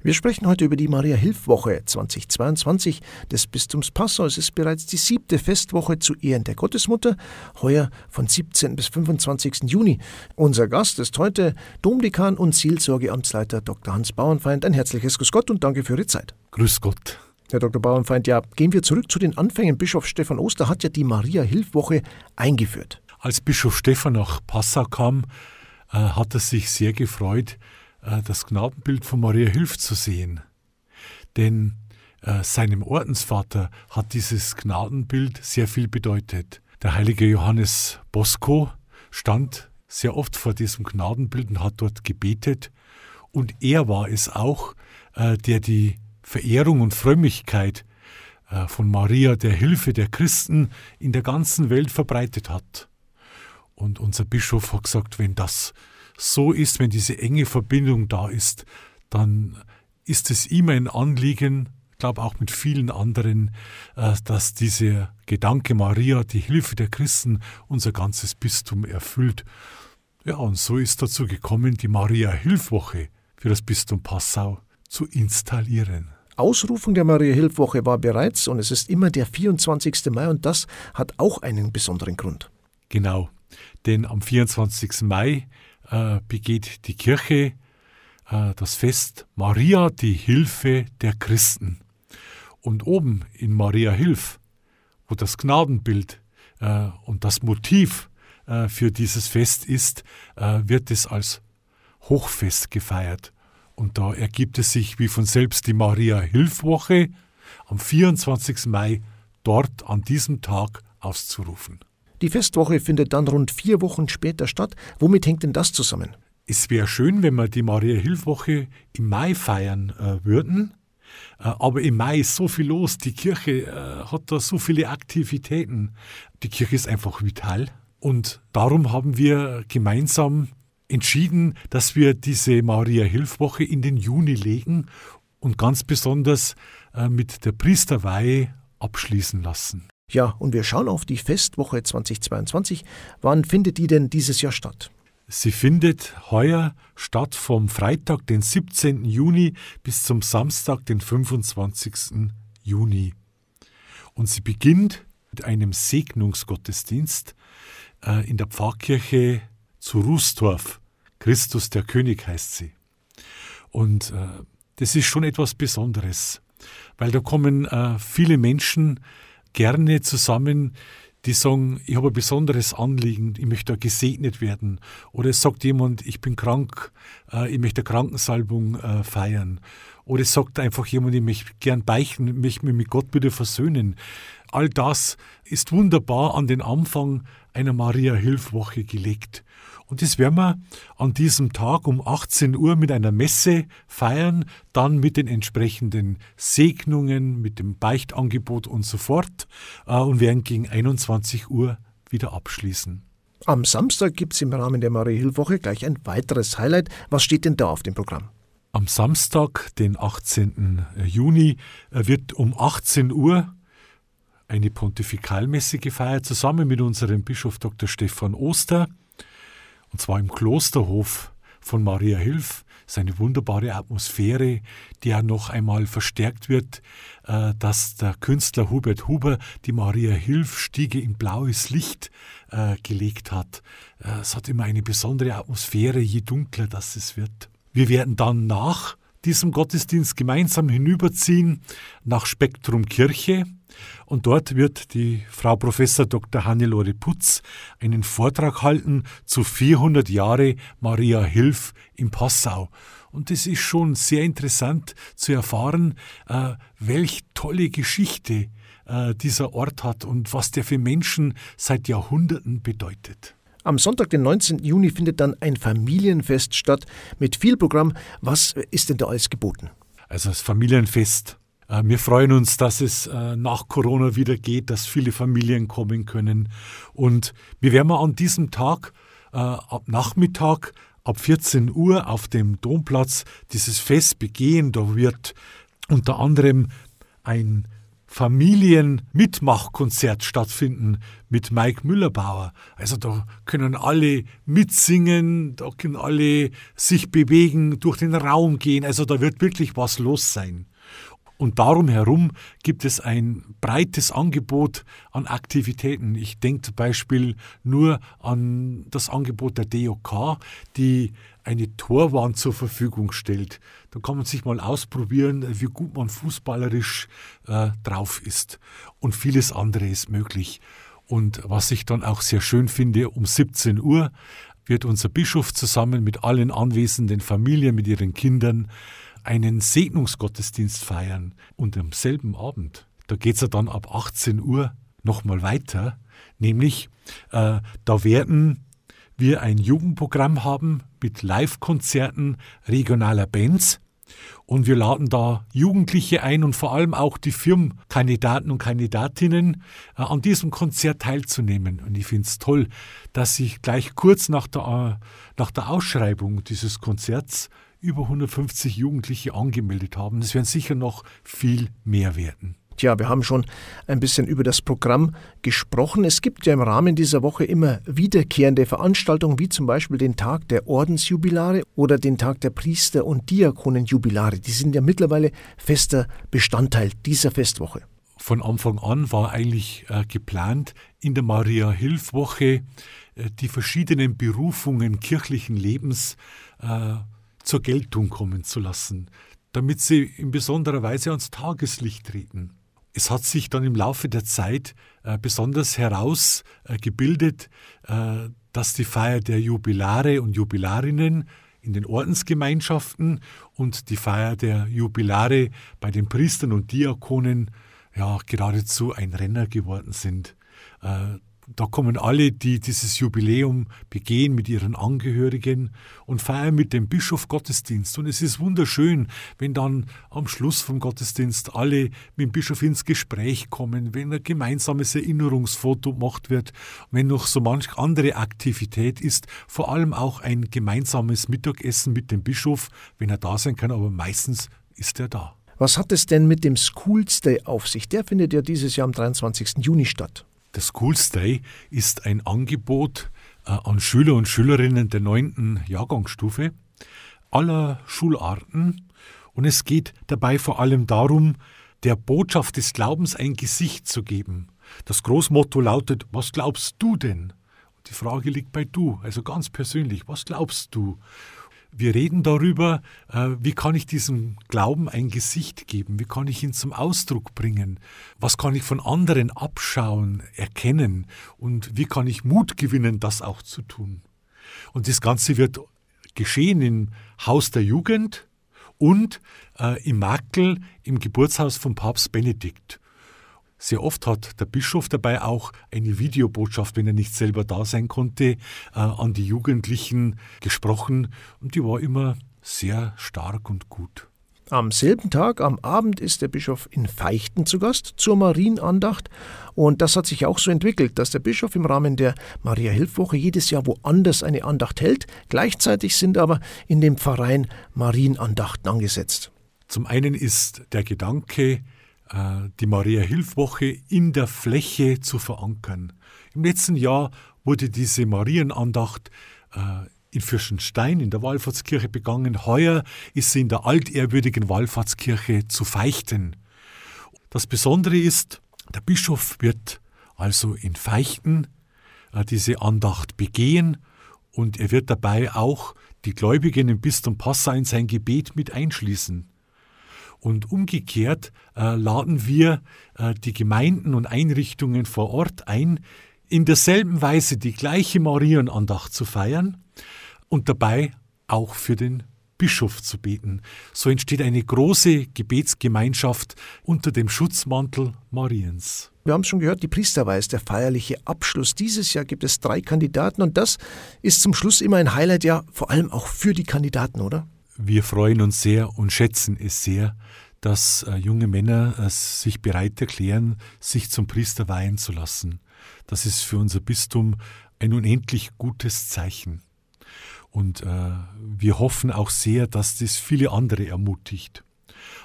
Wir sprechen heute über die Maria-Hilf-Woche 2022 des Bistums Passau. Es ist bereits die siebte Festwoche zu Ehren der Gottesmutter, heuer von 17. bis 25. Juni. Unser Gast ist heute Domdekan und Seelsorgeamtsleiter Dr. Hans Bauernfeind. Ein herzliches Grüß Gott und danke für Ihre Zeit. Grüß Gott. Herr Dr. Bauernfeind, ja, gehen wir zurück zu den Anfängen. Bischof Stephan Oster hat ja die Maria-Hilf-Woche eingeführt. Als Bischof Stephan nach Passau kam, äh, hat er sich sehr gefreut, das Gnadenbild von Maria Hilf zu sehen. Denn äh, seinem Ordensvater hat dieses Gnadenbild sehr viel bedeutet. Der heilige Johannes Bosco stand sehr oft vor diesem Gnadenbild und hat dort gebetet. Und er war es auch, äh, der die Verehrung und Frömmigkeit äh, von Maria, der Hilfe der Christen, in der ganzen Welt verbreitet hat. Und unser Bischof hat gesagt, wenn das so ist, wenn diese enge Verbindung da ist, dann ist es ihm ein Anliegen, ich glaube auch mit vielen anderen, äh, dass dieser Gedanke Maria, die Hilfe der Christen, unser ganzes Bistum erfüllt. Ja, und so ist dazu gekommen, die Maria-Hilfwoche für das Bistum Passau zu installieren. Ausrufung der Maria-Hilfwoche war bereits und es ist immer der 24. Mai und das hat auch einen besonderen Grund. Genau, denn am 24. Mai äh, begeht die Kirche äh, das Fest Maria, die Hilfe der Christen. Und oben in Maria Hilf, wo das Gnadenbild äh, und das Motiv für dieses Fest ist, wird es als Hochfest gefeiert. Und da ergibt es sich wie von selbst die Maria Hilfwoche am 24. Mai dort an diesem Tag auszurufen. Die Festwoche findet dann rund vier Wochen später statt. Womit hängt denn das zusammen? Es wäre schön, wenn wir die Maria-Hilf-Woche im Mai feiern äh, würden. Äh, aber im Mai ist so viel los. Die Kirche äh, hat da so viele Aktivitäten. Die Kirche ist einfach vital. Und darum haben wir gemeinsam entschieden, dass wir diese Maria-Hilf-Woche in den Juni legen und ganz besonders äh, mit der Priesterweihe abschließen lassen. Ja, und wir schauen auf die Festwoche 2022. Wann findet die denn dieses Jahr statt? Sie findet heuer statt vom Freitag, den 17. Juni bis zum Samstag, den 25. Juni. Und sie beginnt mit einem Segnungsgottesdienst äh, in der Pfarrkirche zu Rußdorf. Christus der König heißt sie. Und äh, das ist schon etwas Besonderes, weil da kommen äh, viele Menschen, gerne zusammen, die sagen, ich habe ein besonderes Anliegen, ich möchte gesegnet werden. Oder es sagt jemand, ich bin krank, äh, ich möchte Krankensalbung äh, feiern. Oder es sagt einfach jemand, ich möchte gern beichten, ich möchte mich mit Gott wieder versöhnen. All das ist wunderbar an den Anfang einer Maria-Hilfwoche gelegt. Und das werden wir an diesem Tag um 18 Uhr mit einer Messe feiern, dann mit den entsprechenden Segnungen, mit dem Beichtangebot und so fort äh, und werden gegen 21 Uhr wieder abschließen. Am Samstag gibt es im Rahmen der Marie-Hilf-Woche gleich ein weiteres Highlight. Was steht denn da auf dem Programm? Am Samstag, den 18. Juni, äh, wird um 18 Uhr eine Pontifikalmesse gefeiert, zusammen mit unserem Bischof Dr. Stefan Oster und zwar im Klosterhof von Maria Hilf. Seine wunderbare Atmosphäre, die ja noch einmal verstärkt wird, äh, dass der Künstler Hubert Huber die Maria Hilf Stiege in blaues Licht äh, gelegt hat. Äh, es hat immer eine besondere Atmosphäre, je dunkler das es wird. Wir werden dann nach diesem Gottesdienst gemeinsam hinüberziehen nach Spektrum Kirche und dort wird die Frau Professor Dr. Hannelore Putz einen Vortrag halten zu 400 Jahre Maria Hilf in Passau. Und es ist schon sehr interessant zu erfahren, äh, welch tolle Geschichte äh, dieser Ort hat und was der für Menschen seit Jahrhunderten bedeutet. Am Sonntag, den 19. Juni, findet dann ein Familienfest statt mit viel Programm. Was ist denn da alles geboten? Also das Familienfest wir freuen uns, dass es äh, nach Corona wieder geht, dass viele Familien kommen können. Und wir werden an diesem Tag äh, ab Nachmittag ab 14 Uhr auf dem Domplatz dieses Fest begehen. Da wird unter anderem ein Familienmitmachkonzert stattfinden mit Mike Müllerbauer. Also da können alle mitsingen, da können alle sich bewegen, durch den Raum gehen. Also da wird wirklich was los sein. Und darum herum gibt es ein breites Angebot an Aktivitäten. Ich denke zum Beispiel nur an das Angebot der DOK, die eine Torwand zur Verfügung stellt. Da kann man sich mal ausprobieren, wie gut man fußballerisch äh, drauf ist. Und vieles andere ist möglich. Und was ich dann auch sehr schön finde, um 17 Uhr wird unser Bischof zusammen mit allen anwesenden Familien, mit ihren Kindern, einen Segnungsgottesdienst feiern. Und am selben Abend, da geht es ja dann ab 18 Uhr nochmal weiter, nämlich äh, da werden wir ein Jugendprogramm haben mit Live-Konzerten regionaler Bands. Und wir laden da Jugendliche ein und vor allem auch die Firmenkandidaten und Kandidatinnen äh, an diesem Konzert teilzunehmen. Und ich finde es toll, dass sich gleich kurz nach der, äh, nach der Ausschreibung dieses Konzerts über 150 Jugendliche angemeldet haben. Es werden sicher noch viel mehr werden. Tja, wir haben schon ein bisschen über das Programm gesprochen. Es gibt ja im Rahmen dieser Woche immer wiederkehrende Veranstaltungen, wie zum Beispiel den Tag der Ordensjubilare oder den Tag der Priester- und Diakonenjubilare. Die sind ja mittlerweile fester Bestandteil dieser Festwoche. Von Anfang an war eigentlich äh, geplant, in der Maria-Hilf-Woche äh, die verschiedenen Berufungen kirchlichen Lebens äh, zur Geltung kommen zu lassen, damit sie in besonderer Weise ans Tageslicht treten. Es hat sich dann im Laufe der Zeit äh, besonders herausgebildet, äh, äh, dass die Feier der Jubilare und Jubilarinnen in den Ordensgemeinschaften und die Feier der Jubilare bei den Priestern und Diakonen ja geradezu ein Renner geworden sind. Da kommen alle, die dieses Jubiläum begehen mit ihren Angehörigen und feiern mit dem Bischof Gottesdienst. Und es ist wunderschön, wenn dann am Schluss vom Gottesdienst alle mit dem Bischof ins Gespräch kommen, wenn ein gemeinsames Erinnerungsfoto gemacht wird, wenn noch so manch andere Aktivität ist, vor allem auch ein gemeinsames Mittagessen mit dem Bischof, wenn er da sein kann, aber meistens ist er da. Was hat es denn mit dem Schools Day auf sich? Der findet ja dieses Jahr am 23. Juni statt. Der Schools Day ist ein Angebot äh, an Schüler und Schülerinnen der neunten Jahrgangsstufe aller Schularten und es geht dabei vor allem darum, der Botschaft des Glaubens ein Gesicht zu geben. Das Großmotto lautet, was glaubst du denn? Die Frage liegt bei du, also ganz persönlich, was glaubst du? Wir reden darüber, äh, wie kann ich diesem Glauben ein Gesicht geben, wie kann ich ihn zum Ausdruck bringen, was kann ich von anderen abschauen, erkennen und wie kann ich Mut gewinnen, das auch zu tun. Und das Ganze wird geschehen im Haus der Jugend und äh, im Makel im Geburtshaus von Papst Benedikt. Sehr oft hat der Bischof dabei auch eine Videobotschaft, wenn er nicht selber da sein konnte, äh, an die Jugendlichen gesprochen und die war immer sehr stark und gut. Am selben Tag, am Abend, ist der Bischof in Feichten zu Gast zur Marienandacht. Und das hat sich auch so entwickelt, dass der Bischof im Rahmen der Maria-Hilfwoche jedes Jahr woanders eine Andacht hält. Gleichzeitig sind aber in dem Pfarrein Marienandachten angesetzt. Zum einen ist der Gedanke, die Maria-Hilf-Woche in der Fläche zu verankern. Im letzten Jahr wurde diese Marienandacht äh, in Fürstenstein in der Wallfahrtskirche begangen. Heuer ist sie in der altehrwürdigen Wallfahrtskirche zu Feichten. Das Besondere ist, der Bischof wird also in Feichten äh, diese Andacht begehen und er wird dabei auch die Gläubigen im Bistum Passau in sein Gebet mit einschließen. Und umgekehrt äh, laden wir äh, die Gemeinden und Einrichtungen vor Ort ein, in derselben Weise die gleiche Marienandacht zu feiern und dabei auch für den Bischof zu beten. So entsteht eine große Gebetsgemeinschaft unter dem Schutzmantel Mariens. Wir haben es schon gehört, die Priesterweihe ist der feierliche Abschluss. Dieses Jahr gibt es drei Kandidaten und das ist zum Schluss immer ein Highlight, ja, vor allem auch für die Kandidaten, oder? Wir freuen uns sehr und schätzen es sehr, dass äh, junge Männer äh, sich bereit erklären, sich zum Priester weihen zu lassen. Das ist für unser Bistum ein unendlich gutes Zeichen. Und äh, wir hoffen auch sehr, dass das viele andere ermutigt.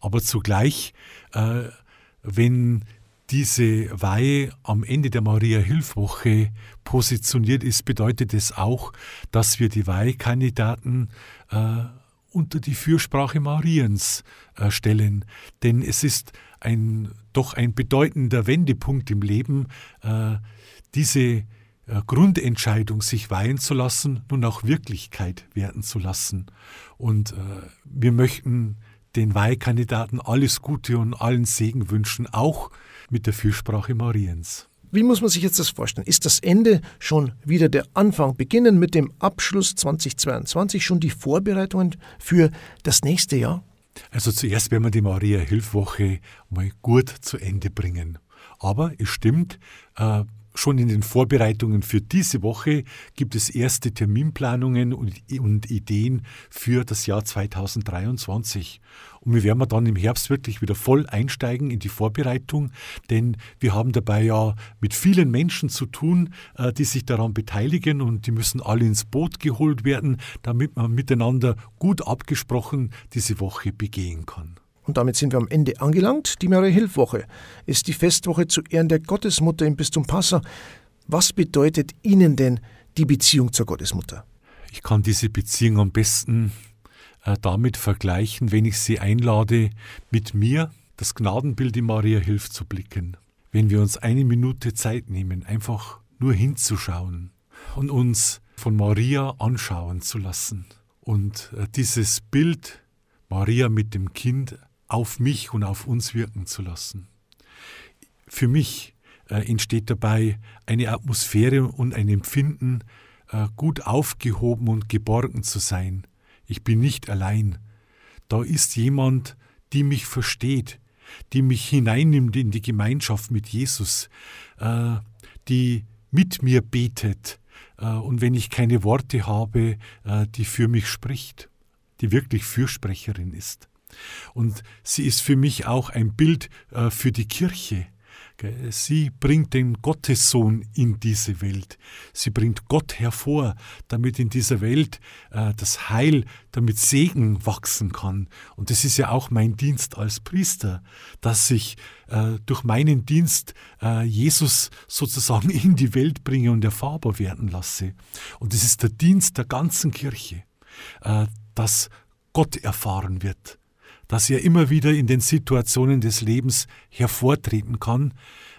Aber zugleich äh, wenn diese Weihe am Ende der Maria-Hilfwoche positioniert ist, bedeutet es auch, dass wir die Weihekandidaten äh, unter die Fürsprache Mariens äh, stellen. Denn es ist ein, doch ein bedeutender Wendepunkt im Leben, äh, diese äh, Grundentscheidung, sich weihen zu lassen, nun auch Wirklichkeit werden zu lassen. Und wir möchten den Weihkandidaten alles Gute und allen Segen wünschen, auch mit der Fürsprache Mariens. Wie muss man sich jetzt das vorstellen? Ist das Ende schon wieder der Anfang? Beginnen mit dem Abschluss 2022 schon die Vorbereitungen für das nächste Jahr? Also zuerst werden wir die Maria-Hilfwoche mal gut zu Ende bringen. Aber es stimmt, äh, Schon in den Vorbereitungen für diese Woche gibt es erste Terminplanungen und, Ideen für das Jahr 2023. Und wir werden dann im Herbst wirklich wieder voll einsteigen in die Vorbereitung, denn wir haben dabei ja mit vielen Menschen zu tun, äh, die sich daran beteiligen und die müssen alle ins Boot geholt werden, damit man miteinander gut abgesprochen diese Woche begehen kann. Und damit sind wir am Ende angelangt. Die Maria-Hilf-Woche ist die Festwoche zu Ehren der Gottesmutter im Bistum Passau. Was bedeutet Ihnen denn die Beziehung zur Gottesmutter? Ich kann diese Beziehung am besten äh, damit vergleichen, wenn ich Sie einlade, mit mir das Gnadenbild in Maria Hilf zu blicken. Wenn wir uns eine Minute Zeit nehmen, einfach nur hinzuschauen und uns von Maria anschauen zu lassen und äh, dieses Bild Maria mit dem Kind auf mich und auf uns wirken zu lassen. Für mich äh, entsteht dabei eine Atmosphäre und ein Empfinden, äh, gut aufgehoben und geborgen zu sein. Ich bin nicht allein. Da ist jemand, die mich versteht, die mich hineinnimmt in die Gemeinschaft mit Jesus, äh, die mit mir betet äh, und wenn ich keine Worte habe, äh, die für mich spricht, die wirklich Fürsprecherin ist. Und sie ist für mich auch ein Bild äh, für die Kirche. Sie bringt den Gottessohn in diese Welt. Sie bringt Gott hervor, damit in dieser Welt äh, das Heil, damit Segen wachsen kann. Und das ist ja auch mein Dienst als Priester, dass ich äh, durch meinen Dienst Jesus sozusagen in die Welt bringe und erfahrbar werden lasse. Und das ist der Dienst der ganzen Kirche, dass Gott erfahren wird dass er immer wieder in den Situationen des Lebens hervortreten kann,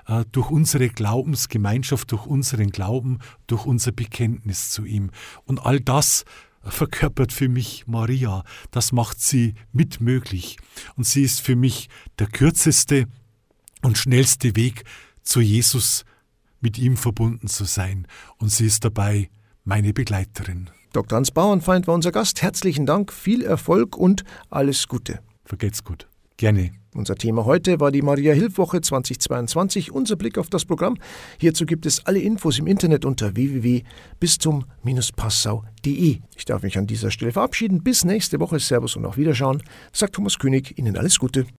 äh, durch unsere Glaubensgemeinschaft, durch unseren Glauben, durch unser Bekenntnis zu ihm. Und all das verkörpert für mich Maria, das macht sie mitmöglich. Und sie ist für mich der kürzeste und schnellste Weg zu Jesus, mit ihm verbunden zu sein. Und sie ist dabei meine Begleiterin. Dr. Hans Bauernfeind war unser Gast. Herzlichen Dank, viel Erfolg und alles Gute. Vergeht's gut. Gerne. Unser Thema heute war die Maria-Hilf-Woche 2022, unser Blick auf das Programm. Hierzu gibt es alle Infos im Internet unter www.bistum-passau.de. Ich darf mich an dieser Stelle verabschieden. Bis nächste Woche. Servus und auf Wiederschauen. Sagt Thomas König. Ihnen alles Gute.